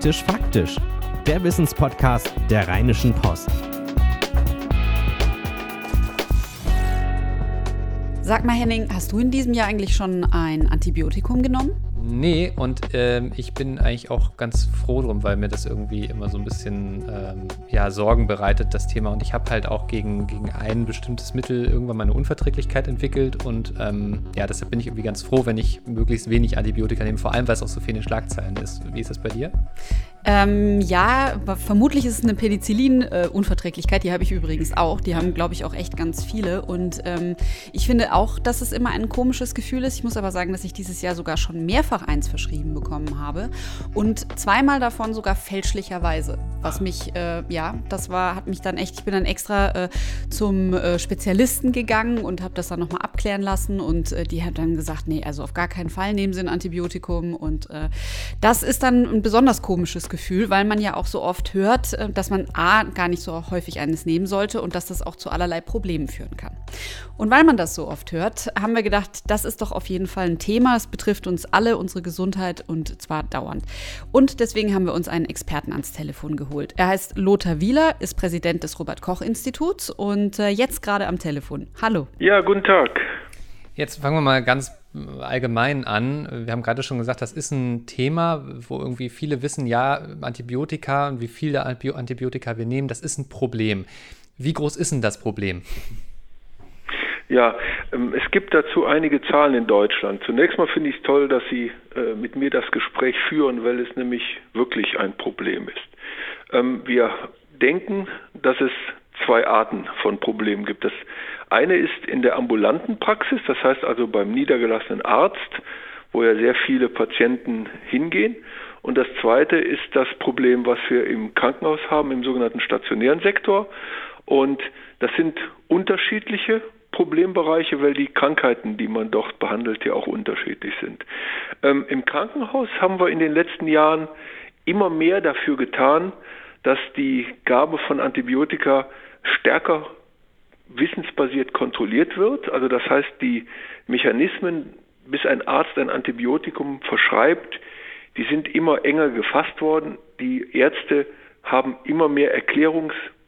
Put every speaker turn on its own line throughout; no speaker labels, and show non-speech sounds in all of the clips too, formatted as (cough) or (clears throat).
Faktisch Faktisch, der Wissenspodcast der Rheinischen Post.
Sag mal, Henning, hast du in diesem Jahr eigentlich schon ein Antibiotikum genommen?
Nee, und ähm, ich bin eigentlich auch ganz froh drum, weil mir das irgendwie immer so ein bisschen ähm, ja, Sorgen bereitet, das Thema. Und ich habe halt auch gegen, gegen ein bestimmtes Mittel irgendwann mal eine Unverträglichkeit entwickelt. Und ähm, ja, deshalb bin ich irgendwie ganz froh, wenn ich möglichst wenig Antibiotika nehme, vor allem weil es auch so viel in den Schlagzeilen ist. Wie ist das bei dir?
Ähm, ja, vermutlich ist es eine Penicillin-Unverträglichkeit. die habe ich übrigens auch. Die haben, glaube ich, auch echt ganz viele. Und ähm, ich finde auch, dass es immer ein komisches Gefühl ist. Ich muss aber sagen, dass ich dieses Jahr sogar schon mehrfach eins verschrieben bekommen habe. Und zweimal davon sogar fälschlicherweise. Was mich, äh, ja, das war, hat mich dann echt, ich bin dann extra äh, zum äh, Spezialisten gegangen und habe das dann nochmal abklären lassen. Und äh, die hat dann gesagt, nee, also auf gar keinen Fall nehmen Sie ein Antibiotikum. Und äh, das ist dann ein besonders komisches Gefühl, weil man ja auch so oft hört, äh, dass man A, gar nicht so häufig eines nehmen sollte und dass das auch zu allerlei Problemen führen kann. Und weil man das so oft hört, haben wir gedacht, das ist doch auf jeden Fall ein Thema. Es betrifft uns alle, unsere Gesundheit und zwar dauernd. Und deswegen haben wir uns einen Experten ans Telefon geholt. Er heißt Lothar Wieler, ist Präsident des Robert-Koch-Instituts und äh, jetzt gerade am Telefon. Hallo.
Ja, guten Tag.
Jetzt fangen wir mal ganz allgemein an. Wir haben gerade schon gesagt, das ist ein Thema, wo irgendwie viele wissen, ja, Antibiotika und wie viele Antibiotika wir nehmen, das ist ein Problem. Wie groß ist denn das Problem?
Ja, ähm, es gibt dazu einige Zahlen in Deutschland. Zunächst mal finde ich es toll, dass Sie äh, mit mir das Gespräch führen, weil es nämlich wirklich ein Problem ist. Ähm, wir denken, dass es zwei Arten von Problemen gibt. Das eine ist in der ambulanten Praxis, das heißt also beim niedergelassenen Arzt, wo ja sehr viele Patienten hingehen. Und das zweite ist das Problem, was wir im Krankenhaus haben, im sogenannten stationären Sektor. Und das sind unterschiedliche Problembereiche, weil die Krankheiten, die man dort behandelt, ja auch unterschiedlich sind. Ähm, Im Krankenhaus haben wir in den letzten Jahren immer mehr dafür getan, dass die Gabe von Antibiotika stärker wissensbasiert kontrolliert wird. Also das heißt, die Mechanismen, bis ein Arzt ein Antibiotikum verschreibt, die sind immer enger gefasst worden. Die Ärzte haben immer mehr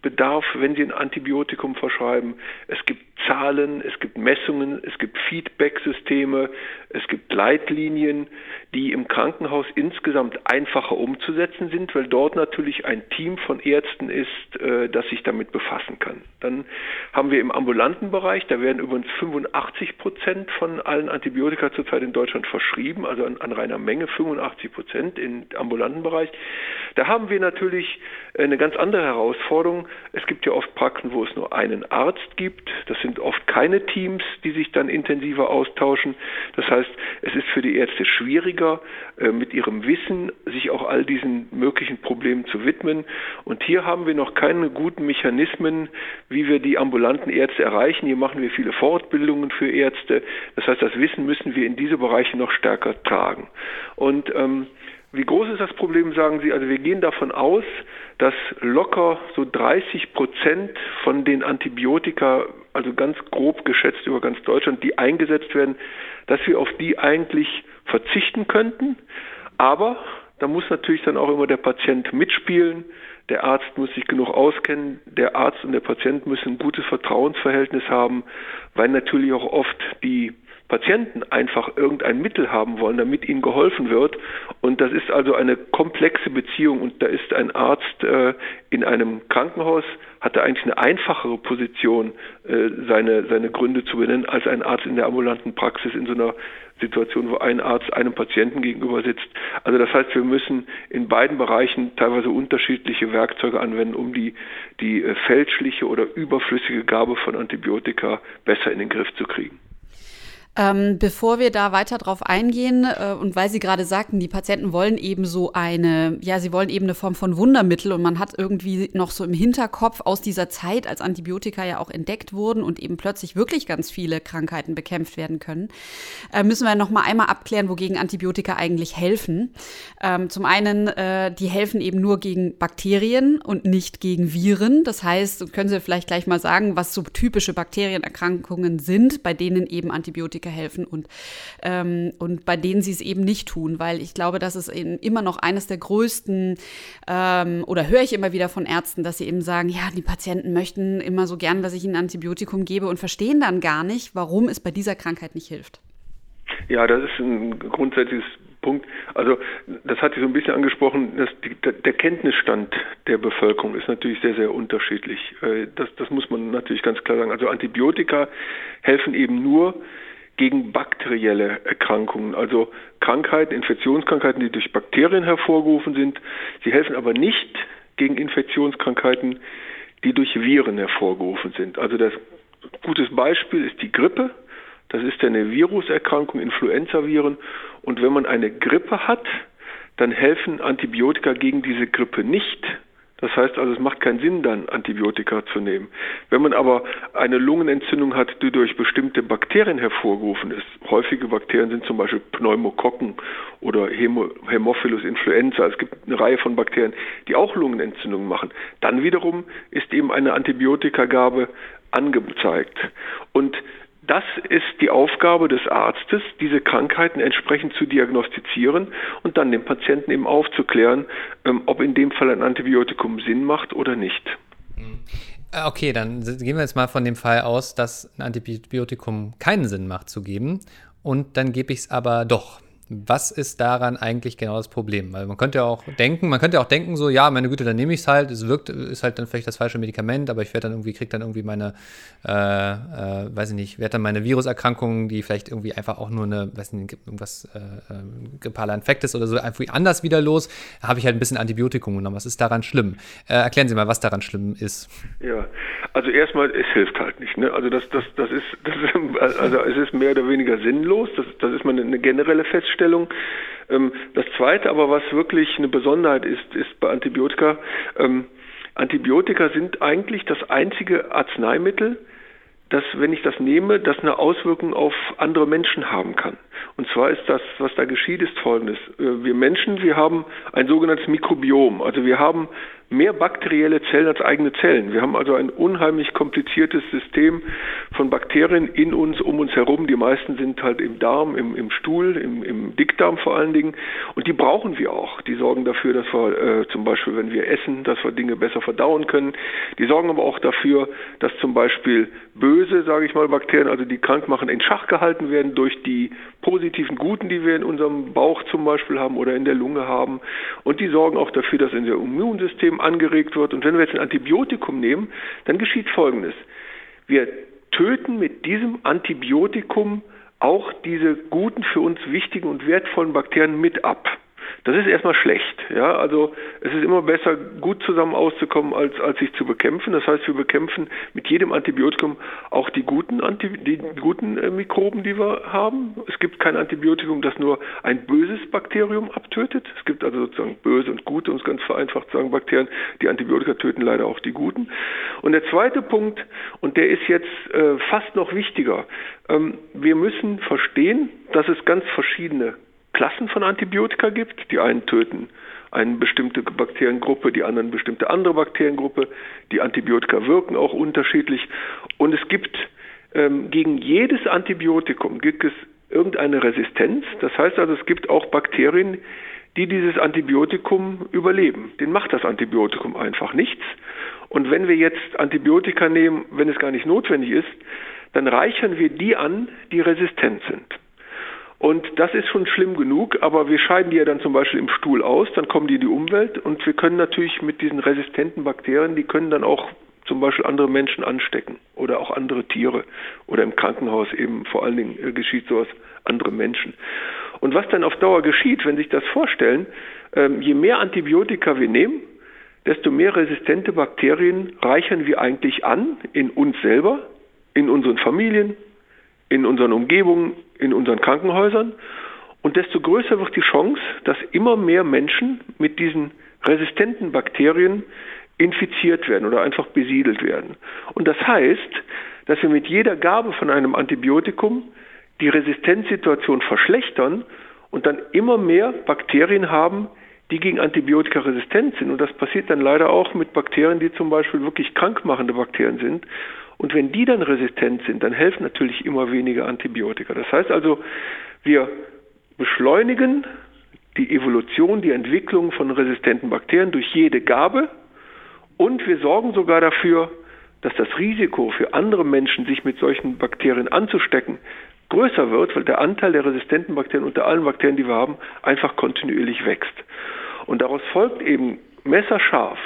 Erklärungsbedarf, wenn sie ein Antibiotikum verschreiben. Es gibt Zahlen, es gibt Messungen, es gibt Feedback-Systeme, es gibt Leitlinien, die im Krankenhaus insgesamt einfacher umzusetzen sind, weil dort natürlich ein Team von Ärzten ist, äh, das sich damit befassen kann. Dann haben wir im ambulanten Bereich, da werden übrigens 85 Prozent von allen Antibiotika zurzeit in Deutschland verschrieben, also an, an reiner Menge 85 Prozent im ambulanten Bereich. Da haben wir natürlich eine ganz andere Herausforderung. Es gibt ja oft Praxen, wo es nur einen Arzt gibt. Das sind oft keine Teams, die sich dann intensiver austauschen. Das heißt, es ist für die Ärzte schwieriger, äh, mit ihrem Wissen sich auch all diesen möglichen Problemen zu widmen. Und hier haben wir noch keine guten Mechanismen, wie wir die ambulanten Ärzte erreichen. Hier machen wir viele Fortbildungen für Ärzte. Das heißt, das Wissen müssen wir in diese Bereiche noch stärker tragen. Und ähm, wie groß ist das Problem, sagen Sie? Also wir gehen davon aus, dass locker so 30 Prozent von den Antibiotika, also ganz grob geschätzt über ganz Deutschland, die eingesetzt werden, dass wir auf die eigentlich verzichten könnten. Aber da muss natürlich dann auch immer der Patient mitspielen. Der Arzt muss sich genug auskennen. Der Arzt und der Patient müssen ein gutes Vertrauensverhältnis haben, weil natürlich auch oft die Patienten einfach irgendein Mittel haben wollen, damit ihnen geholfen wird. Und das ist also eine komplexe Beziehung. Und da ist ein Arzt äh, in einem Krankenhaus, hatte eigentlich eine einfachere Position, äh, seine, seine Gründe zu benennen, als ein Arzt in der ambulanten Praxis in so einer Situation, wo ein Arzt einem Patienten gegenüber sitzt. Also das heißt, wir müssen in beiden Bereichen teilweise unterschiedliche Werkzeuge anwenden, um die, die äh, fälschliche oder überflüssige Gabe von Antibiotika besser in den Griff zu kriegen.
Ähm, bevor wir da weiter drauf eingehen, äh, und weil Sie gerade sagten, die Patienten wollen eben so eine, ja, sie wollen eben eine Form von Wundermittel und man hat irgendwie noch so im Hinterkopf aus dieser Zeit, als Antibiotika ja auch entdeckt wurden und eben plötzlich wirklich ganz viele Krankheiten bekämpft werden können, äh, müssen wir noch mal einmal abklären, wogegen Antibiotika eigentlich helfen. Ähm, zum einen, äh, die helfen eben nur gegen Bakterien und nicht gegen Viren. Das heißt, können Sie vielleicht gleich mal sagen, was so typische Bakterienerkrankungen sind, bei denen eben Antibiotika Antibiotika helfen und, ähm, und bei denen sie es eben nicht tun, weil ich glaube, das ist eben immer noch eines der größten, ähm, oder höre ich immer wieder von Ärzten, dass sie eben sagen, ja, die Patienten möchten immer so gern, dass ich ihnen ein Antibiotikum gebe und verstehen dann gar nicht, warum es bei dieser Krankheit nicht hilft.
Ja, das ist ein grundsätzliches Punkt. Also das hatte ich so ein bisschen angesprochen, dass die, der Kenntnisstand der Bevölkerung ist natürlich sehr, sehr unterschiedlich. Äh, das, das muss man natürlich ganz klar sagen. Also Antibiotika helfen eben nur gegen bakterielle Erkrankungen, also Krankheiten, Infektionskrankheiten, die durch Bakterien hervorgerufen sind. Sie helfen aber nicht gegen Infektionskrankheiten, die durch Viren hervorgerufen sind. Also das gutes Beispiel ist die Grippe. Das ist eine Viruserkrankung, Influenzaviren. Und wenn man eine Grippe hat, dann helfen Antibiotika gegen diese Grippe nicht. Das heißt also, es macht keinen Sinn, dann Antibiotika zu nehmen. Wenn man aber eine Lungenentzündung hat, die durch bestimmte Bakterien hervorgerufen ist, häufige Bakterien sind zum Beispiel Pneumokokken oder Hämophilus influenza, es gibt eine Reihe von Bakterien, die auch Lungenentzündungen machen, dann wiederum ist eben eine Antibiotikagabe angezeigt. Und das ist die Aufgabe des Arztes, diese Krankheiten entsprechend zu diagnostizieren und dann dem Patienten eben aufzuklären, ähm, ob in dem Fall ein Antibiotikum Sinn macht oder nicht.
Äh, okay, dann gehen wir jetzt mal von dem Fall aus, dass ein Antibiotikum keinen Sinn macht zu geben und dann gebe ich es aber doch was ist daran eigentlich genau das Problem? Weil man könnte ja auch denken, man könnte ja auch denken, so, ja, meine Güte, dann nehme ich es halt, es wirkt, ist halt dann vielleicht das falsche Medikament, aber ich werde dann irgendwie, kriege dann irgendwie meine, äh, äh, weiß ich nicht, werde dann meine Viruserkrankungen, die vielleicht irgendwie einfach auch nur eine, weiß nicht, irgendwas, äh, äh grippaler Infekt ist oder so, einfach anders wieder los, habe ich halt ein bisschen Antibiotikum genommen. Was ist daran schlimm? Äh, erklären Sie mal, was daran schlimm ist.
Ja, also erstmal, es hilft halt nicht, ne? Also das, das, das ist, das ist also es ist mehr oder weniger sinnlos, das, das ist mal eine generelle Feststellung. Ähm, das Zweite aber, was wirklich eine Besonderheit ist, ist bei Antibiotika, ähm, Antibiotika sind eigentlich das einzige Arzneimittel, das, wenn ich das nehme, das eine Auswirkung auf andere Menschen haben kann. Und zwar ist das, was da geschieht, ist folgendes. Äh, wir Menschen, wir haben ein sogenanntes Mikrobiom. Also wir haben mehr bakterielle Zellen als eigene Zellen. Wir haben also ein unheimlich kompliziertes System von Bakterien in uns, um uns herum. Die meisten sind halt im Darm, im, im Stuhl, im, im, Dickdarm vor allen Dingen. Und die brauchen wir auch. Die sorgen dafür, dass wir äh, zum Beispiel, wenn wir essen, dass wir Dinge besser verdauen können. Die sorgen aber auch dafür, dass zum Beispiel böse, sage ich mal, Bakterien, also die krank machen, in Schach gehalten werden durch die positiven Guten, die wir in unserem Bauch zum Beispiel haben oder in der Lunge haben. Und die sorgen auch dafür, dass unser Immunsystem angeregt wird. Und wenn wir jetzt ein Antibiotikum nehmen, dann geschieht Folgendes. Wir töten mit diesem Antibiotikum auch diese guten, für uns wichtigen und wertvollen Bakterien mit ab. Das ist erstmal schlecht. Ja, also es ist immer besser, gut zusammen auszukommen, als, als sich zu bekämpfen. Das heißt, wir bekämpfen mit jedem Antibiotikum auch die guten, Anti die guten äh, Mikroben, die wir haben. Es gibt kein Antibiotikum, das nur ein böses Bakterium abtötet. Es gibt also sozusagen böse und gute, um es ganz vereinfacht zu sagen, Bakterien. Die Antibiotika töten leider auch die guten. Und der zweite Punkt, und der ist jetzt äh, fast noch wichtiger, ähm, wir müssen verstehen, dass es ganz verschiedene Klassen von Antibiotika gibt. Die einen töten eine bestimmte Bakteriengruppe, die anderen bestimmte andere Bakteriengruppe. Die Antibiotika wirken auch unterschiedlich. Und es gibt ähm, gegen jedes Antibiotikum gibt es irgendeine Resistenz. Das heißt also, es gibt auch Bakterien, die dieses Antibiotikum überleben. Den macht das Antibiotikum einfach nichts. Und wenn wir jetzt Antibiotika nehmen, wenn es gar nicht notwendig ist, dann reichern wir die an, die resistent sind. Und das ist schon schlimm genug, aber wir scheiden die ja dann zum Beispiel im Stuhl aus, dann kommen die in die Umwelt und wir können natürlich mit diesen resistenten Bakterien, die können dann auch zum Beispiel andere Menschen anstecken oder auch andere Tiere oder im Krankenhaus eben vor allen Dingen äh, geschieht sowas andere Menschen. Und was dann auf Dauer geschieht, wenn Sie sich das vorstellen, ähm, je mehr Antibiotika wir nehmen, desto mehr resistente Bakterien reichern wir eigentlich an in uns selber, in unseren Familien, in unseren Umgebungen, in unseren Krankenhäusern. Und desto größer wird die Chance, dass immer mehr Menschen mit diesen resistenten Bakterien infiziert werden oder einfach besiedelt werden. Und das heißt, dass wir mit jeder Gabe von einem Antibiotikum die Resistenzsituation verschlechtern und dann immer mehr Bakterien haben, die gegen Antibiotika resistent sind. Und das passiert dann leider auch mit Bakterien, die zum Beispiel wirklich krankmachende Bakterien sind Und wenn die dann resistent sind, dann helfen natürlich immer weniger Antibiotika. Das heißt also, wir beschleunigen die Evolution, die Entwicklung von resistenten Bakterien durch jede Gabe und wir sorgen sogar dafür, dass das Risiko für andere Menschen, sich mit solchen Bakterien anzustecken, größer wird, weil der Anteil der resistenten Bakterien unter allen Bakterien, die wir haben, einfach kontinuierlich wächst. Und daraus folgt eben messerscharf,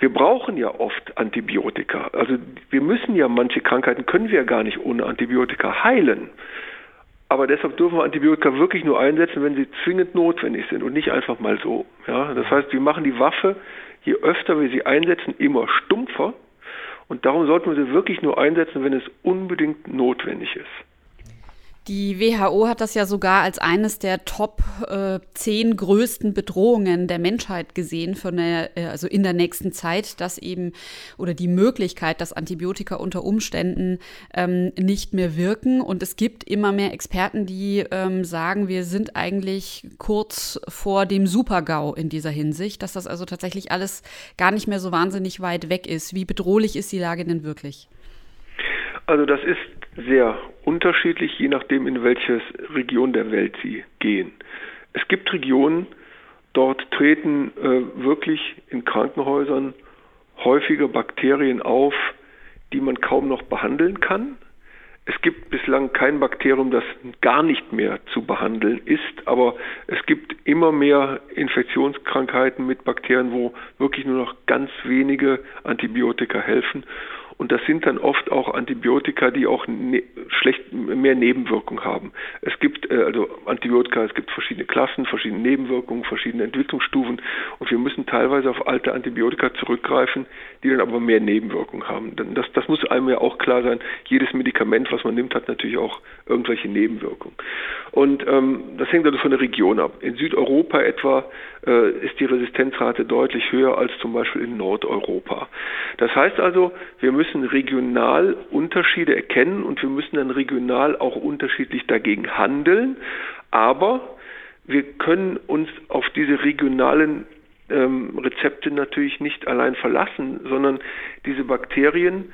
wir brauchen ja oft Antibiotika. Also wir müssen ja manche Krankheiten können wir ja gar nicht ohne Antibiotika heilen. Aber deshalb dürfen wir Antibiotika wirklich nur einsetzen, wenn sie zwingend notwendig sind und nicht einfach mal so. Ja, das heißt, wir machen die Waffe, je öfter wir sie einsetzen, immer stumpfer. Und darum sollten wir sie wirklich nur einsetzen, wenn es unbedingt notwendig ist.
Die WHO hat das ja sogar als eines der Top äh, 10 größten Bedrohungen der Menschheit gesehen, von der, äh, also in der nächsten Zeit, dass eben oder die Möglichkeit, dass Antibiotika unter Umständen ähm, nicht mehr wirken. Und es gibt immer mehr Experten, die ähm, sagen, wir sind eigentlich kurz vor dem Super-GAU in dieser Hinsicht, dass das also tatsächlich alles gar nicht mehr so wahnsinnig weit weg ist. Wie bedrohlich ist die Lage denn wirklich?
Also das ist sehr unterschiedlich, je nachdem, in welche Region der Welt sie gehen. Es gibt Regionen, dort treten äh, wirklich in Krankenhäusern häufige Bakterien auf, die man kaum noch behandeln kann. Es gibt bislang kein Bakterium, das gar nicht mehr zu behandeln ist, aber es gibt immer mehr Infektionskrankheiten mit Bakterien, wo wirklich nur noch ganz wenige Antibiotika helfen. Und das sind dann oft auch Antibiotika, die auch ne schlecht mehr Nebenwirkungen haben. Es gibt äh, also Antibiotika, es gibt verschiedene Klassen, verschiedene Nebenwirkungen, verschiedene Entwicklungsstufen und wir müssen teilweise auf alte Antibiotika zurückgreifen, die dann aber mehr Nebenwirkungen haben. Das, das muss einem ja auch klar sein. Jedes Medikament, was man nimmt, hat natürlich auch irgendwelche Nebenwirkungen. Und ähm, das hängt also von der Region ab. In Südeuropa etwa äh, ist die Resistenzrate deutlich höher als zum Beispiel in Nordeuropa. Das heißt also, wir müssen regional Unterschiede erkennen und wir müssen dann regional auch unterschiedlich dagegen handeln. Aber wir können uns auf diese regionalen ähm, Rezepte natürlich nicht allein verlassen, sondern diese Bakterien,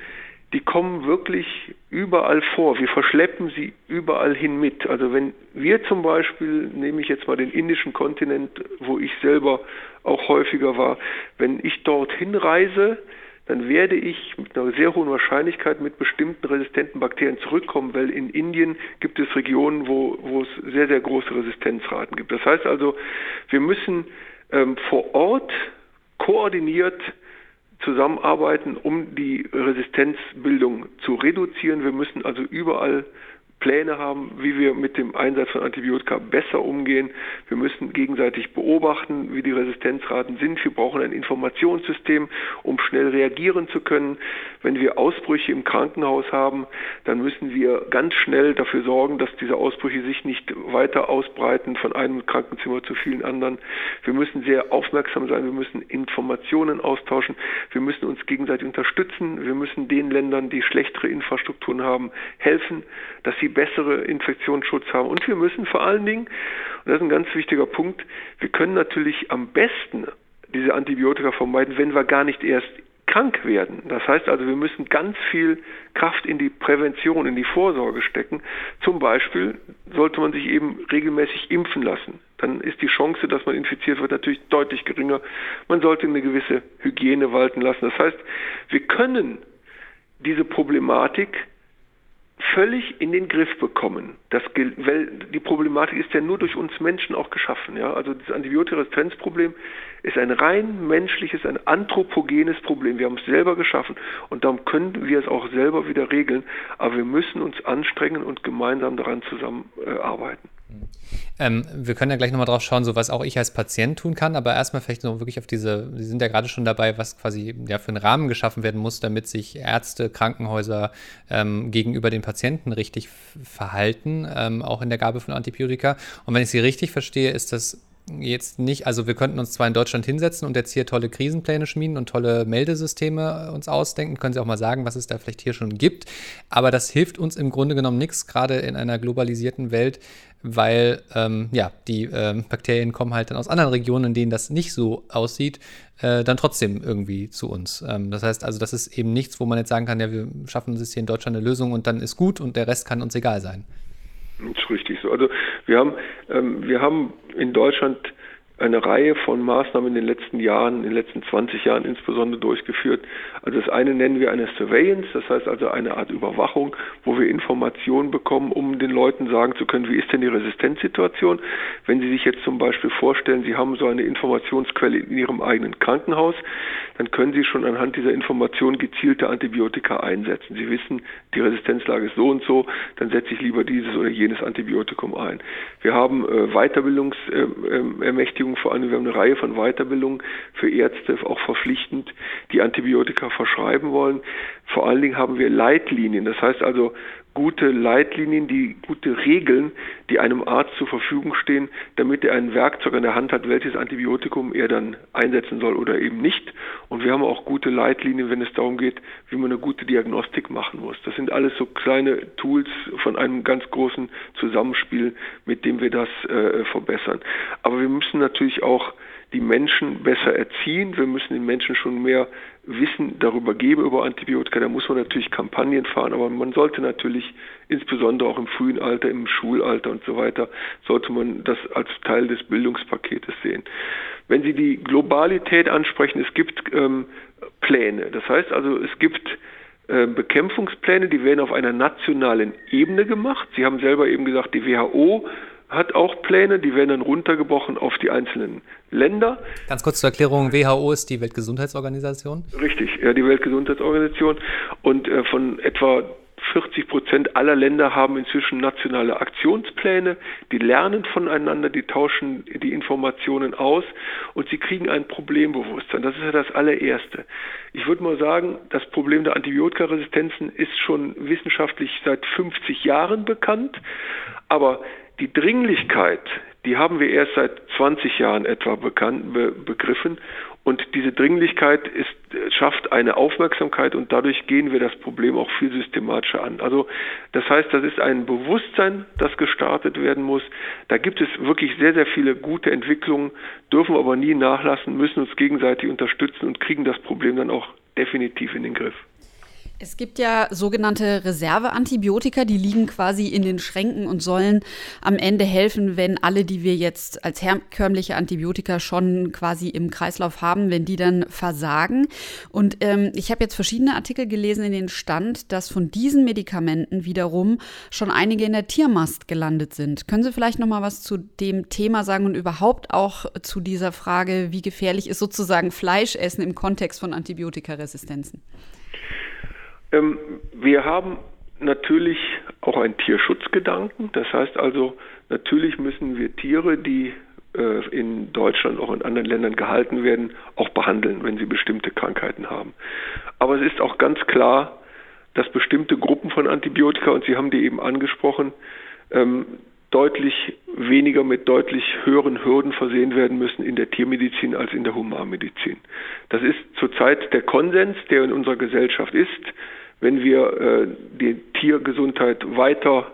die kommen wirklich überall vor. Wir verschleppen sie überall hin mit. Also wenn wir zum Beispiel, nehme ich jetzt mal den indischen Kontinent, wo ich selber auch häufiger war, wenn ich dorthin reise, dann werde ich mit einer sehr hohen Wahrscheinlichkeit mit bestimmten resistenten Bakterien zurückkommen, weil in Indien gibt es Regionen, wo, wo es sehr, sehr große Resistenzraten gibt. Das heißt also, wir müssen ähm, vor Ort koordiniert zusammenarbeiten, um die Resistenzbildung zu reduzieren. Wir müssen also überall Pläne haben, wie wir mit dem Einsatz von Antibiotika besser umgehen. Wir müssen gegenseitig beobachten, wie die Resistenzraten sind. Wir brauchen ein Informationssystem, um schnell reagieren zu können. Wenn wir Ausbrüche im Krankenhaus haben, dann müssen wir ganz schnell dafür sorgen, dass diese Ausbrüche sich nicht weiter ausbreiten von einem Krankenzimmer zu vielen anderen. Wir müssen sehr aufmerksam sein. Wir müssen Informationen austauschen. Wir müssen uns gegenseitig unterstützen. Wir müssen den Ländern, die schlechtere Infrastrukturen haben, helfen, dass sie bessere Infektionsschutz haben. Und wir müssen vor allen Dingen, und das ist ein ganz wichtiger Punkt, wir können natürlich am besten diese Antibiotika vermeiden, wenn wir gar nicht erst krank werden. Das heißt also, wir müssen ganz viel Kraft in die Prävention, in die Vorsorge stecken. Zum Beispiel sollte man sich eben regelmäßig impfen lassen. Dann ist die Chance, dass man infiziert wird, natürlich deutlich geringer. Man sollte eine gewisse Hygiene walten lassen. Das heißt, wir können diese Problematik völlig in den Griff bekommen. Das, weil die Problematik ist ja nur durch uns Menschen auch geschaffen. Ja? Also das Antibiotikaresistenzproblem ist ein rein menschliches, ein anthropogenes Problem. Wir haben es selber geschaffen und darum können wir es auch selber wieder regeln. Aber wir müssen uns anstrengen und gemeinsam daran zusammenarbeiten.
Ähm, wir können ja gleich nochmal drauf schauen, so was auch ich als Patient tun kann, aber erstmal vielleicht noch wirklich auf diese, Sie sind ja gerade schon dabei, was quasi ja für einen Rahmen geschaffen werden muss, damit sich Ärzte, Krankenhäuser ähm, gegenüber den Patienten richtig verhalten, ähm, auch in der Gabe von Antibiotika. Und wenn ich Sie richtig verstehe, ist das jetzt nicht, also wir könnten uns zwar in Deutschland hinsetzen und jetzt hier tolle Krisenpläne schmieden und tolle Meldesysteme uns ausdenken, können Sie auch mal sagen, was es da vielleicht hier schon gibt, aber das hilft uns im Grunde genommen nichts, gerade in einer globalisierten Welt, weil ähm, ja, die ähm, Bakterien kommen halt dann aus anderen Regionen, in denen das nicht so aussieht, äh, dann trotzdem irgendwie zu uns. Ähm, das heißt also, das ist eben nichts, wo man jetzt sagen kann, ja, wir schaffen uns jetzt hier in Deutschland eine Lösung und dann ist gut und der Rest kann uns egal sein.
Das ist richtig so. Also wir haben, ähm, wir haben in Deutschland eine Reihe von Maßnahmen in den letzten Jahren, in den letzten 20 Jahren insbesondere durchgeführt. Also das eine nennen wir eine Surveillance, das heißt also eine Art Überwachung, wo wir Informationen bekommen, um den Leuten sagen zu können, wie ist denn die Resistenzsituation. Wenn Sie sich jetzt zum Beispiel vorstellen, Sie haben so eine Informationsquelle in Ihrem eigenen Krankenhaus, dann können Sie schon anhand dieser Information gezielte Antibiotika einsetzen. Sie wissen, die Resistenzlage ist so und so, dann setze ich lieber dieses oder jenes Antibiotikum ein. Wir haben äh, Weiterbildungsermächtigungen Weiterbildung, vor allem wir haben eine Reihe von Weiterbildungen für Ärzte, auch verpflichtend, die Antibiotika verschreiben wollen. Vor allen Dingen haben wir Leitlinien, das heißt also gute Leitlinien, die gute Regeln, die einem Arzt zur Verfügung stehen, damit er ein Werkzeug in der Hand hat, welches Antibiotikum er dann einsetzen soll oder eben nicht. Und wir haben auch gute Leitlinien, wenn es darum geht, wie man eine gute Diagnostik machen muss. Das sind alles so kleine Tools von einem ganz großen Zusammenspiel, mit dem wir das äh, verbessern. Aber wir müssen natürlich auch die Menschen besser erziehen. Wir müssen den Menschen schon mehr Wissen darüber geben, über Antibiotika. Da muss man natürlich Kampagnen fahren, aber man sollte natürlich insbesondere auch im frühen Alter, im Schulalter und so weiter, sollte man das als Teil des Bildungspaketes sehen. Wenn Sie die Globalität ansprechen, es gibt ähm, Pläne. Das heißt also, es gibt äh, Bekämpfungspläne, die werden auf einer nationalen Ebene gemacht. Sie haben selber eben gesagt, die WHO hat auch Pläne, die werden dann runtergebrochen auf die einzelnen Länder.
Ganz kurz zur Erklärung, WHO ist die Weltgesundheitsorganisation?
Richtig, ja, die Weltgesundheitsorganisation. Und äh, von etwa 40 Prozent aller Länder haben inzwischen nationale Aktionspläne, die lernen voneinander, die tauschen die Informationen aus und sie kriegen ein Problembewusstsein. Das ist ja das allererste. Ich würde mal sagen, das Problem der Antibiotikaresistenzen ist schon wissenschaftlich seit 50 Jahren bekannt, aber die Dringlichkeit, die haben wir erst seit 20 Jahren etwa bekannt, be, begriffen. Und diese Dringlichkeit ist, schafft eine Aufmerksamkeit und dadurch gehen wir das Problem auch viel systematischer an. Also das heißt, das ist ein Bewusstsein, das gestartet werden muss. Da gibt es wirklich sehr, sehr viele gute Entwicklungen, dürfen aber nie nachlassen, müssen uns gegenseitig unterstützen und kriegen das Problem dann auch definitiv in den Griff.
Es gibt ja sogenannte Reserveantibiotika, die liegen quasi in den Schränken und sollen am Ende helfen, wenn alle, die wir jetzt als herkömmliche Antibiotika schon quasi im Kreislauf haben, wenn die dann versagen. Und ähm, ich habe jetzt verschiedene Artikel gelesen, in denen stand, dass von diesen Medikamenten wiederum schon einige in der Tiermast gelandet sind. Können Sie vielleicht noch mal was zu dem Thema sagen und überhaupt auch zu dieser Frage, wie gefährlich ist sozusagen Fleischessen im Kontext von Antibiotikaresistenzen?
Ähm, wir haben natürlich auch einen Tierschutzgedanken. Das heißt also, natürlich müssen wir Tiere, die äh, in Deutschland, auch in anderen Ländern gehalten werden, auch behandeln, wenn sie bestimmte Krankheiten haben. Aber es ist auch ganz klar, dass bestimmte Gruppen von Antibiotika, und Sie haben die eben angesprochen, ähm, deutlich weniger mit deutlich höheren Hürden versehen werden müssen in der Tiermedizin als in der Humanmedizin. Das ist zurzeit der Konsens, der in unserer Gesellschaft ist. Wenn wir äh, die Tiergesundheit weiter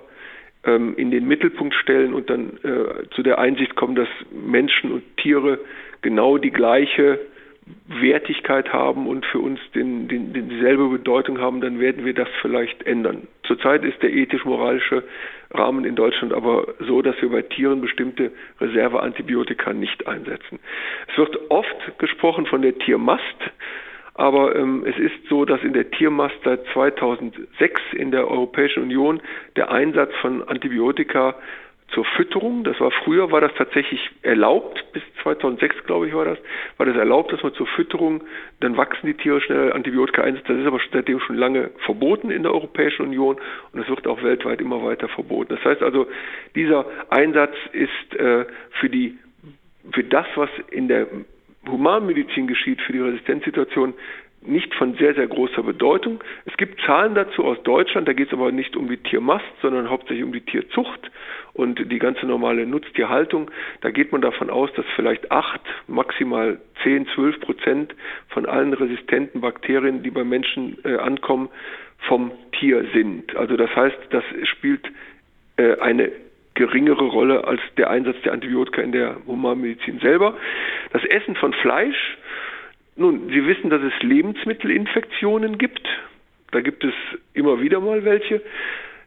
ähm, in den Mittelpunkt stellen und dann äh, zu der Einsicht kommen, dass Menschen und Tiere genau die gleiche Wertigkeit haben und für uns den, den, dieselbe Bedeutung haben, dann werden wir das vielleicht ändern. Zurzeit ist der ethisch-moralische Rahmen in Deutschland aber so, dass wir bei Tieren bestimmte Reserveantibiotika nicht einsetzen. Es wird oft gesprochen von der Tiermast, aber ähm, es ist so, dass in der Tiermast seit 2006 in der Europäischen Union der Einsatz von Antibiotika zur Fütterung. Das war früher war das tatsächlich erlaubt, bis 2006 glaube ich war das, war das erlaubt, dass man zur Fütterung, dann wachsen die Tiere schnell, Antibiotika einsetzt. Das ist aber seitdem schon lange verboten in der Europäischen Union und es wird auch weltweit immer weiter verboten. Das heißt also, dieser Einsatz ist äh, für die für das, was in der Humanmedizin geschieht, für die Resistenzsituation nicht von sehr, sehr großer Bedeutung. Es gibt Zahlen dazu aus Deutschland, da geht es aber nicht um die Tiermast, sondern hauptsächlich um die Tierzucht und die ganze normale Nutztierhaltung. Da geht man davon aus, dass vielleicht acht, maximal zehn, zwölf Prozent von allen resistenten Bakterien, die bei Menschen äh, ankommen, vom Tier sind. Also das heißt, das spielt äh, eine geringere Rolle als der Einsatz der Antibiotika in der Humanmedizin selber. Das Essen von Fleisch nun, Sie wissen, dass es Lebensmittelinfektionen gibt. Da gibt es immer wieder mal welche.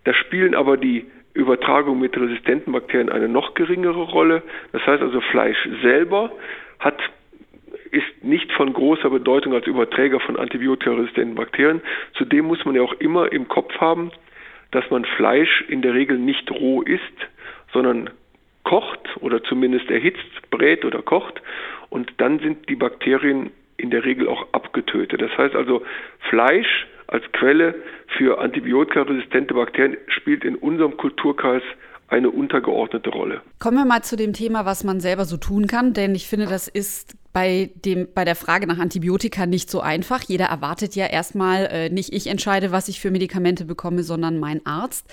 Da spielen aber die Übertragung mit resistenten Bakterien eine noch geringere Rolle. Das heißt also, Fleisch selber hat ist nicht von großer Bedeutung als Überträger von antibiotikaresistenten Bakterien. Zudem muss man ja auch immer im Kopf haben, dass man Fleisch in der Regel nicht roh isst, sondern kocht oder zumindest erhitzt, brät oder kocht. Und dann sind die Bakterien in der Regel auch abgetötet. Das heißt also, Fleisch als Quelle für antibiotikaresistente Bakterien spielt in unserem Kulturkreis eine untergeordnete Rolle.
Kommen wir mal zu dem Thema, was man selber so tun kann, denn ich finde, das ist bei, dem, bei der Frage nach Antibiotika nicht so einfach. Jeder erwartet ja erstmal, äh, nicht ich entscheide, was ich für Medikamente bekomme, sondern mein Arzt.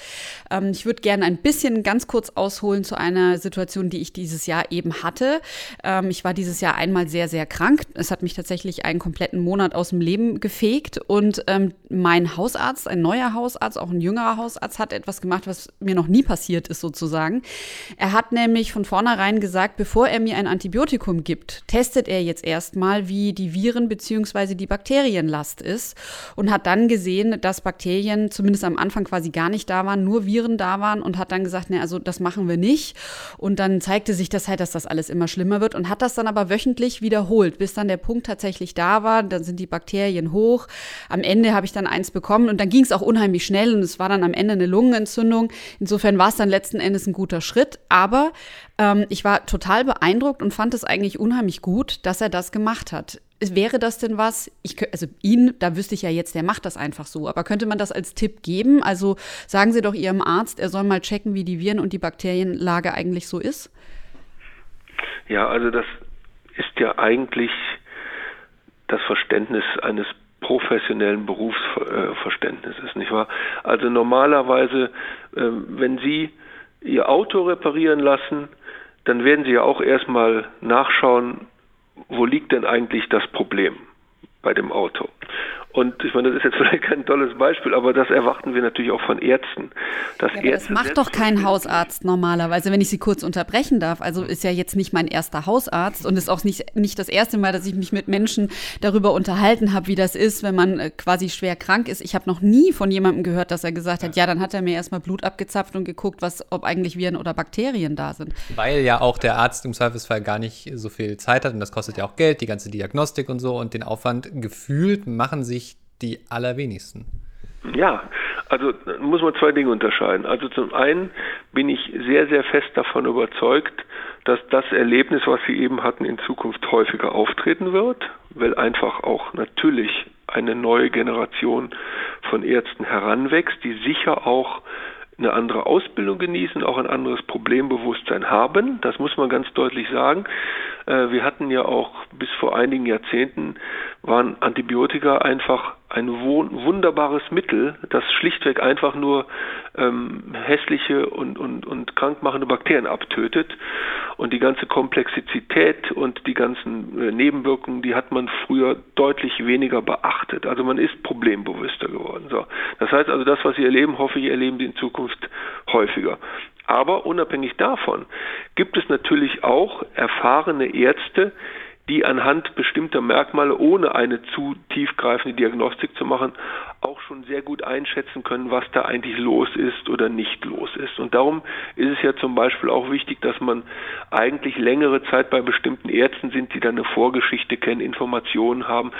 Ähm, ich würde gerne ein bisschen ganz kurz ausholen zu einer Situation, die ich dieses Jahr eben hatte. Ähm, ich war dieses Jahr einmal sehr, sehr krank. Es hat mich tatsächlich einen kompletten Monat aus dem Leben gefegt und ähm, mein Hausarzt, ein neuer Hausarzt, auch ein jüngerer Hausarzt, hat etwas gemacht, was mir noch nie passiert ist sozusagen. Er hat nämlich von vornherein gesagt, bevor er mir ein Antibiotikum gibt, testet er jetzt erstmal, wie die Viren- bzw. die Bakterienlast ist und hat dann gesehen, dass Bakterien zumindest am Anfang quasi gar nicht da waren, nur Viren da waren und hat dann gesagt, ne, also das machen wir nicht. Und dann zeigte sich das halt, dass das alles immer schlimmer wird und hat das dann aber wöchentlich wiederholt, bis dann der Punkt tatsächlich da war. Dann sind die Bakterien hoch. Am Ende habe ich dann eins bekommen und dann ging es auch unheimlich schnell und es war dann am Ende eine Lungenentzündung. Insofern war es dann letzten Endes ein guter Schritt. Aber ähm, ich war total beeindruckt und fand es eigentlich unheimlich gut, dass er das gemacht hat. Wäre das denn was? Ich, also ihn, da wüsste ich ja jetzt, der macht das einfach so. Aber könnte man das als Tipp geben? Also sagen Sie doch Ihrem Arzt, er soll mal checken, wie die Viren- und die Bakterienlage eigentlich so ist.
Ja, also das ist ja eigentlich das Verständnis eines professionellen Berufsverständnisses, nicht wahr? Also normalerweise, ähm, wenn Sie Ihr Auto reparieren lassen, dann werden Sie ja auch erstmal nachschauen, wo liegt denn eigentlich das Problem bei dem Auto. Und ich meine, das ist jetzt (laughs) vielleicht kein tolles Beispiel, aber das erwarten wir natürlich auch von Ärzten.
Dass ja, Ärzte das macht doch kein Hausarzt normalerweise, wenn ich Sie kurz unterbrechen darf. Also ist ja jetzt nicht mein erster Hausarzt und ist auch nicht, nicht das erste Mal, dass ich mich mit Menschen darüber unterhalten habe, wie das ist, wenn man äh, quasi schwer krank ist. Ich habe noch nie von jemandem gehört, dass er gesagt hat, ja, dann hat er mir erstmal Blut abgezapft und geguckt, was, ob eigentlich Viren oder Bakterien da sind.
Weil ja auch der Arzt im Zweifelsfall gar nicht so viel Zeit hat und das kostet ja auch Geld, die ganze Diagnostik und so und den Aufwand gefühlt machen sich die allerwenigsten.
Ja, also muss man zwei Dinge unterscheiden. Also zum einen bin ich sehr, sehr fest davon überzeugt, dass das Erlebnis, was Sie eben hatten, in Zukunft häufiger auftreten wird, weil einfach auch natürlich eine neue Generation von Ärzten heranwächst, die sicher auch eine andere Ausbildung genießen, auch ein anderes Problembewusstsein haben. Das muss man ganz deutlich sagen. Äh, wir hatten ja auch bis vor einigen Jahrzehnten waren Antibiotika einfach ein wunderbares Mittel, das schlichtweg einfach nur ähm, hässliche und, und, und krankmachende Bakterien abtötet. Und die ganze Komplexität und die ganzen äh, Nebenwirkungen, die hat man früher deutlich weniger beachtet. Also man ist problembewusster geworden. So. Das heißt also, das, was Sie erleben, hoffe ich, erleben Sie in Zukunft häufiger. Aber unabhängig davon gibt es natürlich auch erfahrene Ärzte, die anhand bestimmter Merkmale, ohne eine zu tiefgreifende Diagnostik zu machen, auch schon sehr gut einschätzen können, was da eigentlich los ist oder nicht los ist. Und darum ist es ja zum Beispiel auch wichtig, dass man eigentlich längere Zeit bei bestimmten Ärzten sind, die dann eine Vorgeschichte kennen, Informationen haben.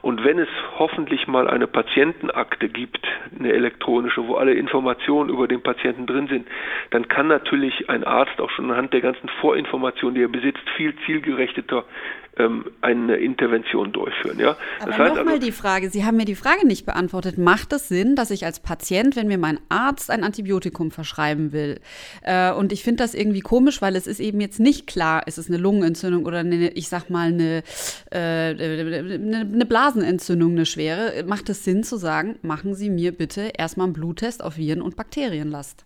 Und wenn es hoffentlich mal eine Patientenakte gibt, eine elektronische, wo alle Informationen über den Patienten drin sind, dann kann natürlich ein Arzt auch schon anhand der ganzen Vorinformationen, die er besitzt, viel zielgerichteter ähm, eine Intervention durchführen. Ja?
Aber nochmal also, die Frage, Sie haben mir die Frage nicht beantwortet. Macht es Sinn, dass ich als Patient, wenn mir mein Arzt ein Antibiotikum verschreiben will, äh, und ich finde das irgendwie komisch, weil es ist eben jetzt nicht klar, ist es eine Lungenentzündung oder eine, ich sag mal, eine, äh, eine, eine Blasenentzündung, eine schwere, macht es Sinn zu sagen, machen Sie mir bitte erstmal einen Bluttest auf Viren- und Bakterienlast?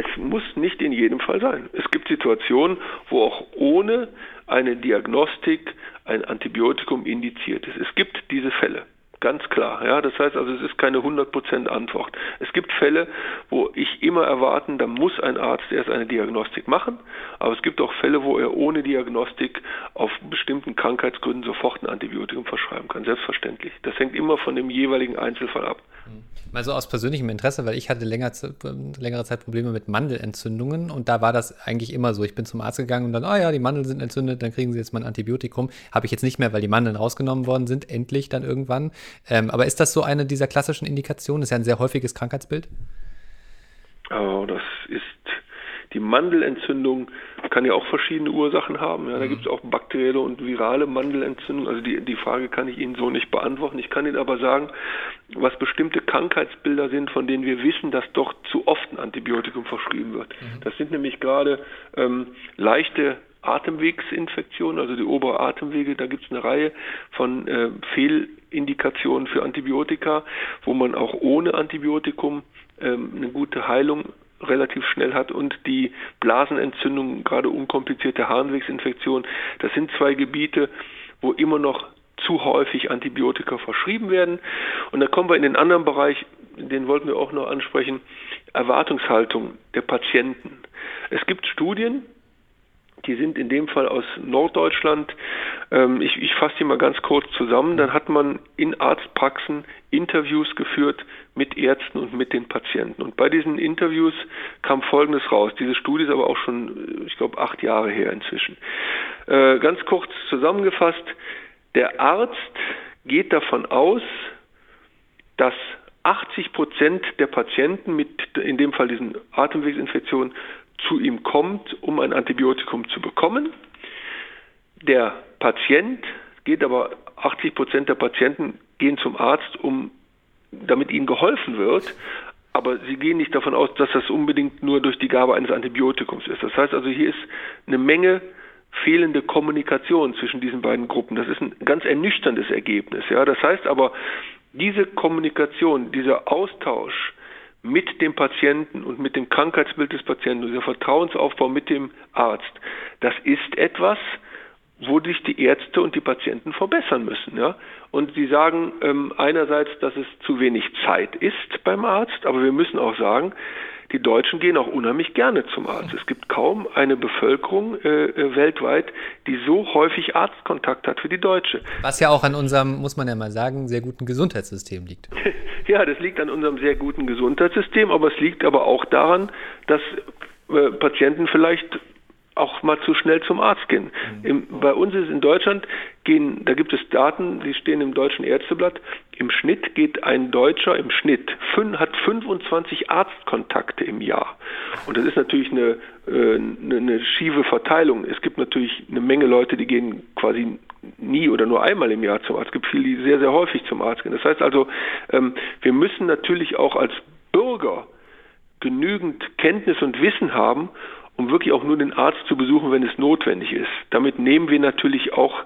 Es muss nicht in jedem Fall sein. Es gibt Situationen, wo auch ohne eine Diagnostik ein Antibiotikum indiziert ist. Es gibt diese Fälle. Ganz klar. Ja, das heißt also, es ist keine 100% Antwort. Es gibt Fälle, wo ich immer erwarten, da muss ein Arzt erst eine Diagnostik machen. Aber es gibt auch Fälle, wo er ohne Diagnostik auf bestimmten Krankheitsgründen sofort ein Antibiotikum verschreiben kann. Selbstverständlich. Das hängt immer von dem jeweiligen Einzelfall ab.
Mhm. Mal so aus persönlichem Interesse, weil ich hatte länger, längere Zeit Probleme mit Mandelentzündungen und da war das eigentlich immer so. Ich bin zum Arzt gegangen und dann, ah oh ja, die Mandeln sind entzündet, dann kriegen Sie jetzt mal ein Antibiotikum. Habe ich jetzt nicht mehr, weil die Mandeln rausgenommen worden sind, endlich dann irgendwann. Ähm, aber ist das so eine dieser klassischen Indikationen? Das ist ja ein sehr häufiges Krankheitsbild.
Oh, das ist die Mandelentzündung kann ja auch verschiedene Ursachen haben. Ja, da mhm. gibt es auch bakterielle und virale Mandelentzündung. Also die, die Frage kann ich Ihnen so nicht beantworten. Ich kann Ihnen aber sagen, was bestimmte Krankheitsbilder sind, von denen wir wissen, dass doch zu oft ein Antibiotikum verschrieben wird. Mhm. Das sind nämlich gerade ähm, leichte Atemwegsinfektionen, also die obere Atemwege, da gibt es eine Reihe von äh, Fehlindikationen für Antibiotika, wo man auch ohne Antibiotikum ähm, eine gute Heilung relativ schnell hat und die Blasenentzündung, gerade unkomplizierte Harnwegsinfektion, das sind zwei Gebiete, wo immer noch zu häufig Antibiotika verschrieben werden. Und dann kommen wir in den anderen Bereich, den wollten wir auch noch ansprechen, Erwartungshaltung der Patienten. Es gibt Studien, die sind in dem Fall aus Norddeutschland. Ähm, ich, ich fasse die mal ganz kurz zusammen. Dann hat man in Arztpraxen Interviews geführt mit Ärzten und mit den Patienten. Und bei diesen Interviews kam Folgendes raus. Diese Studie ist aber auch schon, ich glaube, acht Jahre her inzwischen. Äh, ganz kurz zusammengefasst, der Arzt geht davon aus, dass 80 Prozent der Patienten mit, in dem Fall diesen Atemwegsinfektionen, zu ihm kommt, um ein Antibiotikum zu bekommen. Der Patient geht aber, 80 Prozent der Patienten gehen zum Arzt, um, damit ihnen geholfen wird. Aber sie gehen nicht davon aus, dass das unbedingt nur durch die Gabe eines Antibiotikums ist. Das heißt also, hier ist eine Menge fehlende Kommunikation zwischen diesen beiden Gruppen. Das ist ein ganz ernüchterndes Ergebnis. Ja, das heißt aber, diese Kommunikation, dieser Austausch mit dem Patienten und mit dem Krankheitsbild des Patienten, dieser Vertrauensaufbau mit dem Arzt, das ist etwas, wo sich die Ärzte und die Patienten verbessern müssen. Ja? Und sie sagen ähm, einerseits, dass es zu wenig Zeit ist beim Arzt, aber wir müssen auch sagen, die Deutschen gehen auch unheimlich gerne zum Arzt. Es gibt kaum eine Bevölkerung äh, äh, weltweit, die so häufig Arztkontakt hat wie die Deutsche.
Was ja auch an unserem, muss man ja mal sagen, sehr guten Gesundheitssystem liegt. (laughs)
ja, das liegt an unserem sehr guten Gesundheitssystem, aber es liegt aber auch daran, dass äh, Patienten vielleicht auch mal zu schnell zum Arzt gehen. Mhm. Im, bei uns ist in Deutschland gehen, da gibt es Daten, die stehen im Deutschen Ärzteblatt. Im Schnitt geht ein Deutscher im Schnitt fün, hat 25 Arztkontakte im Jahr. Und das ist natürlich eine, äh, eine, eine schiefe Verteilung. Es gibt natürlich eine Menge Leute, die gehen quasi nie oder nur einmal im Jahr zum Arzt. Es gibt viele, die sehr, sehr häufig zum Arzt gehen. Das heißt also, ähm, wir müssen natürlich auch als Bürger genügend Kenntnis und Wissen haben, um wirklich auch nur den Arzt zu besuchen, wenn es notwendig ist. Damit nehmen wir natürlich auch,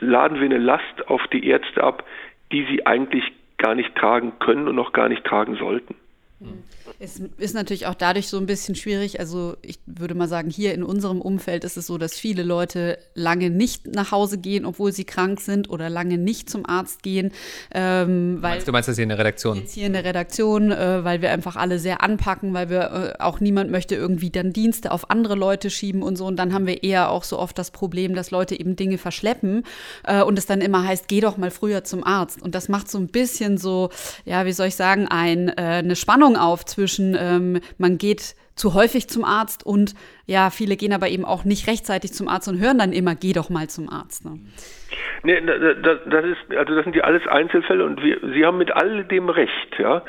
laden wir eine Last auf die Ärzte ab, die sie eigentlich gar nicht tragen können und auch gar nicht tragen sollten.
Mhm. Es ist natürlich auch dadurch so ein bisschen schwierig. Also ich würde mal sagen, hier in unserem Umfeld ist es so, dass viele Leute lange nicht nach Hause gehen, obwohl sie krank sind oder lange nicht zum Arzt gehen. Ähm, weil
du meinst das hier in der Redaktion?
Jetzt hier in der Redaktion, äh, weil wir einfach alle sehr anpacken, weil wir äh, auch niemand möchte irgendwie dann Dienste auf andere Leute schieben und so. Und dann haben wir eher auch so oft das Problem, dass Leute eben Dinge verschleppen äh, und es dann immer heißt, geh doch mal früher zum Arzt. Und das macht so ein bisschen so, ja, wie soll ich sagen, ein, äh, eine Spannung auf zwischen zwischen ähm, man geht zu häufig zum Arzt und ja, viele gehen aber eben auch nicht rechtzeitig zum Arzt und hören dann immer, geh doch mal zum Arzt. Ne?
Nee, das, ist, also das sind ja alles Einzelfälle und wir, Sie haben mit all dem recht, ja.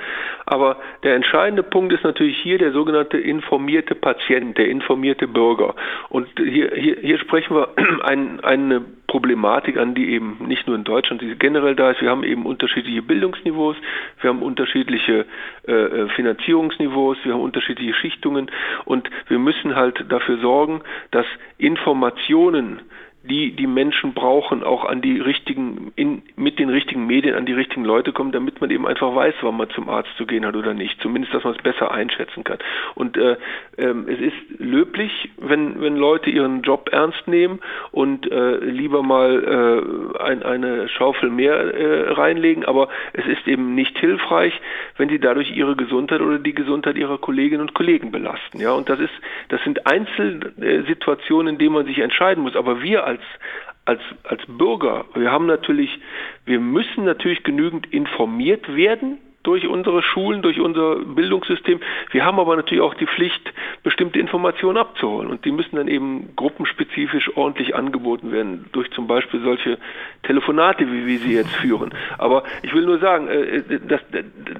Aber der entscheidende Punkt ist natürlich hier der sogenannte informierte Patient, der informierte Bürger. Und hier, hier, hier sprechen wir (clears throat) ein, eine Problematik an, die eben nicht nur in Deutschland, die generell da ist. Wir haben eben unterschiedliche Bildungsniveaus, wir haben unterschiedliche äh, äh Finanzierungsniveaus, wir haben unterschiedliche Schichtungen und wir müssen halt dafür sorgen, dass Informationen die die Menschen brauchen, auch an die richtigen, in, mit den richtigen Medien an die richtigen Leute kommen, damit man eben einfach weiß, wann man zum Arzt zu gehen hat oder nicht. Zumindest, dass man es besser einschätzen kann. Und äh, ähm, es ist löblich, wenn, wenn Leute ihren Job ernst nehmen und äh, lieber mal äh, ein, eine Schaufel mehr äh, reinlegen, aber es ist eben nicht hilfreich, wenn sie dadurch ihre Gesundheit oder die Gesundheit ihrer Kolleginnen und Kollegen belasten. Ja, und das ist, das sind Einzelsituationen, in denen man sich entscheiden muss. Aber wir als als, als, als Bürger, wir haben natürlich, wir müssen natürlich genügend informiert werden durch unsere Schulen, durch unser Bildungssystem. Wir haben aber natürlich auch die Pflicht, bestimmte Informationen abzuholen. Und die müssen dann eben gruppenspezifisch ordentlich angeboten werden, durch zum Beispiel solche Telefonate, wie wir sie jetzt führen. Aber ich will nur sagen, äh, das,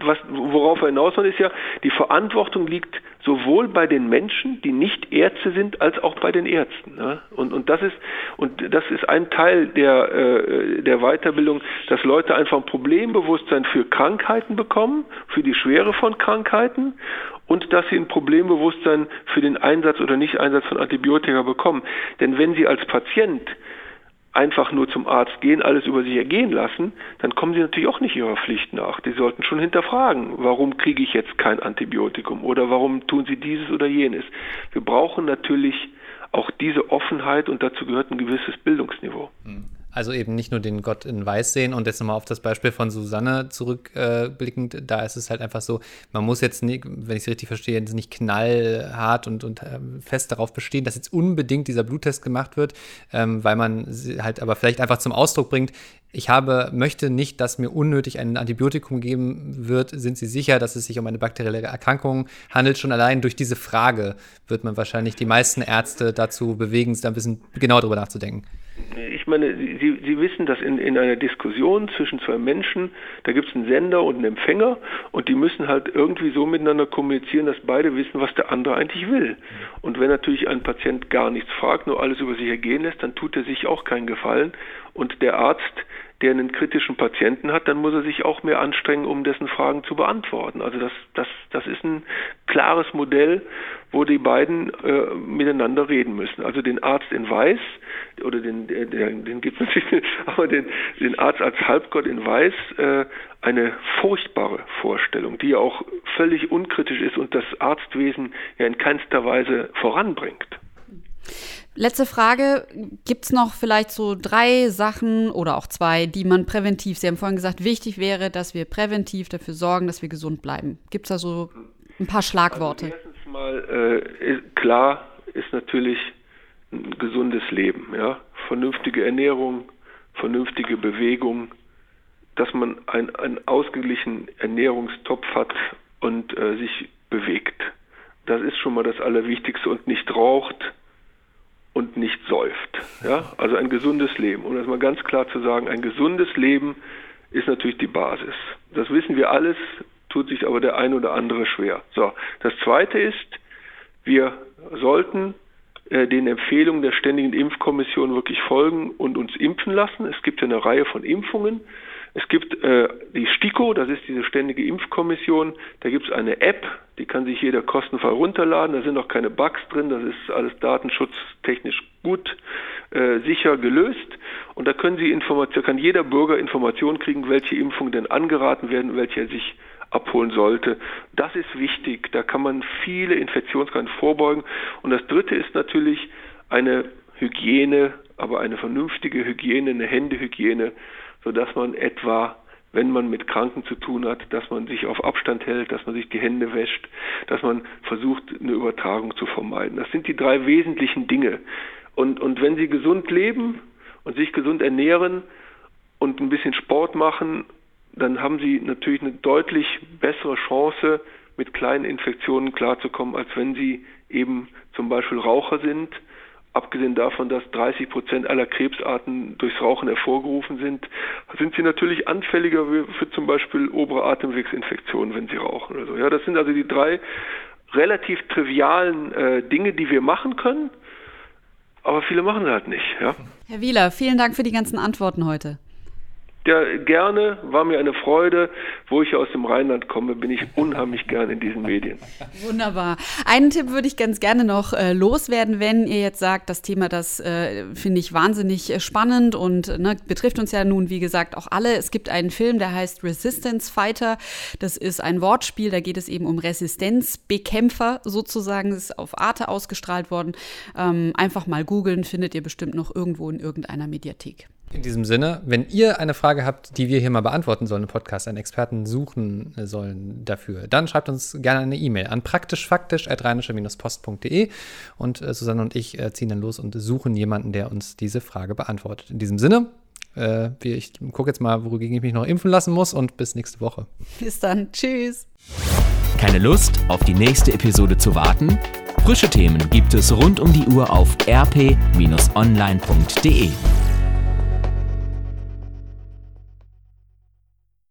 was, worauf wir hinaus wollen, ist ja, die Verantwortung liegt sowohl bei den Menschen, die nicht Ärzte sind, als auch bei den Ärzten. Ne? Und, und, das ist, und das ist ein Teil der, äh, der Weiterbildung, dass Leute einfach ein Problembewusstsein für Krankheiten bekommen, für die Schwere von Krankheiten und dass sie ein Problembewusstsein für den Einsatz oder Nicht-Einsatz von Antibiotika bekommen. Denn wenn sie als Patient einfach nur zum Arzt gehen, alles über sich ergehen lassen, dann kommen sie natürlich auch nicht ihrer Pflicht nach. Die sollten schon hinterfragen, warum kriege ich jetzt kein Antibiotikum oder warum tun sie dieses oder jenes. Wir brauchen natürlich auch diese Offenheit und dazu gehört ein gewisses Bildungsniveau.
Mhm. Also eben nicht nur den Gott in Weiß sehen und jetzt nochmal auf das Beispiel von Susanne zurückblickend, äh, da ist es halt einfach so, man muss jetzt nicht, wenn ich es richtig verstehe, nicht knallhart und, und äh, fest darauf bestehen, dass jetzt unbedingt dieser Bluttest gemacht wird, ähm, weil man halt aber vielleicht einfach zum Ausdruck bringt, ich habe, möchte nicht, dass mir unnötig ein Antibiotikum gegeben wird. Sind Sie sicher, dass es sich um eine bakterielle Erkrankung handelt? Schon allein durch diese Frage wird man wahrscheinlich die meisten Ärzte dazu bewegen, da ein bisschen genau drüber nachzudenken
ich meine, Sie, Sie wissen, dass in, in einer Diskussion zwischen zwei Menschen, da gibt es einen Sender und einen Empfänger und die müssen halt irgendwie so miteinander kommunizieren, dass beide wissen, was der andere eigentlich will. Und wenn natürlich ein Patient gar nichts fragt, nur alles über sich ergehen lässt, dann tut er sich auch keinen Gefallen. Und der Arzt, der einen kritischen Patienten hat, dann muss er sich auch mehr anstrengen, um dessen Fragen zu beantworten. Also das, das, das ist ein klares Modell, wo die beiden äh, miteinander reden müssen. Also den Arzt in Weiß, oder den, den, den gibt es nicht, aber den, den Arzt als Halbgott in Weiß, äh, eine furchtbare Vorstellung, die ja auch völlig unkritisch ist und das Arztwesen ja in keinster Weise voranbringt.
Letzte Frage. Gibt es noch vielleicht so drei Sachen oder auch zwei, die man präventiv, Sie haben vorhin gesagt, wichtig wäre, dass wir präventiv dafür sorgen, dass wir gesund bleiben? Gibt es da so ein paar Schlagworte?
Also erstens mal, äh, klar ist natürlich ein gesundes Leben, ja. Vernünftige Ernährung, vernünftige Bewegung, dass man einen ausgeglichenen Ernährungstopf hat und äh, sich bewegt. Das ist schon mal das Allerwichtigste und nicht raucht, und nicht säuft. Ja? Also ein gesundes Leben. Um das mal ganz klar zu sagen, ein gesundes Leben ist natürlich die Basis. Das wissen wir alles, tut sich aber der ein oder andere schwer. So, das zweite ist, wir sollten äh, den Empfehlungen der Ständigen Impfkommission wirklich folgen und uns impfen lassen. Es gibt ja eine Reihe von Impfungen. Es gibt äh, die STIKO, das ist diese ständige Impfkommission. Da gibt es eine App, die kann sich jeder kostenfrei runterladen. Da sind auch keine Bugs drin. Das ist alles datenschutztechnisch gut äh, sicher gelöst. Und da können Sie Information, kann jeder Bürger Informationen kriegen, welche Impfungen denn angeraten werden, welche er sich abholen sollte. Das ist wichtig. Da kann man viele Infektionsketten vorbeugen. Und das Dritte ist natürlich eine Hygiene, aber eine vernünftige Hygiene, eine Händehygiene sodass man etwa wenn man mit Kranken zu tun hat, dass man sich auf Abstand hält, dass man sich die Hände wäscht, dass man versucht, eine Übertragung zu vermeiden. Das sind die drei wesentlichen Dinge. Und, und wenn Sie gesund leben und sich gesund ernähren und ein bisschen Sport machen, dann haben Sie natürlich eine deutlich bessere Chance, mit kleinen Infektionen klarzukommen, als wenn Sie eben zum Beispiel Raucher sind abgesehen davon, dass 30 Prozent aller Krebsarten durchs Rauchen hervorgerufen sind, sind sie natürlich anfälliger für zum Beispiel obere Atemwegsinfektionen, wenn sie rauchen oder so. Ja, das sind also die drei relativ trivialen äh, Dinge, die wir machen können, aber viele machen sie halt nicht. Ja.
Herr Wieler, vielen Dank für die ganzen Antworten heute.
Ja, gerne, war mir eine Freude. Wo ich aus dem Rheinland komme, bin ich unheimlich gerne in diesen Medien. (laughs)
Wunderbar. Einen Tipp würde ich ganz gerne noch äh, loswerden, wenn ihr jetzt sagt, das Thema, das äh, finde ich wahnsinnig äh, spannend und ne, betrifft uns ja nun, wie gesagt, auch alle. Es gibt einen Film, der heißt Resistance Fighter. Das ist ein Wortspiel, da geht es eben um Resistenzbekämpfer sozusagen. Das ist auf Arte ausgestrahlt worden. Ähm, einfach mal googeln, findet ihr bestimmt noch irgendwo in irgendeiner Mediathek.
In diesem Sinne, wenn ihr eine Frage habt, die wir hier mal beantworten sollen im Podcast, einen Experten suchen sollen dafür, dann schreibt uns gerne eine E-Mail an praktischfaktisch.rheinische-post.de und äh, Susanne und ich äh, ziehen dann los und suchen jemanden, der uns diese Frage beantwortet. In diesem Sinne, äh, ich gucke jetzt mal, wogegen ich mich noch impfen lassen muss und bis nächste Woche.
Bis dann. Tschüss.
Keine Lust, auf die nächste Episode zu warten? Frische Themen gibt es rund um die Uhr auf rp-online.de.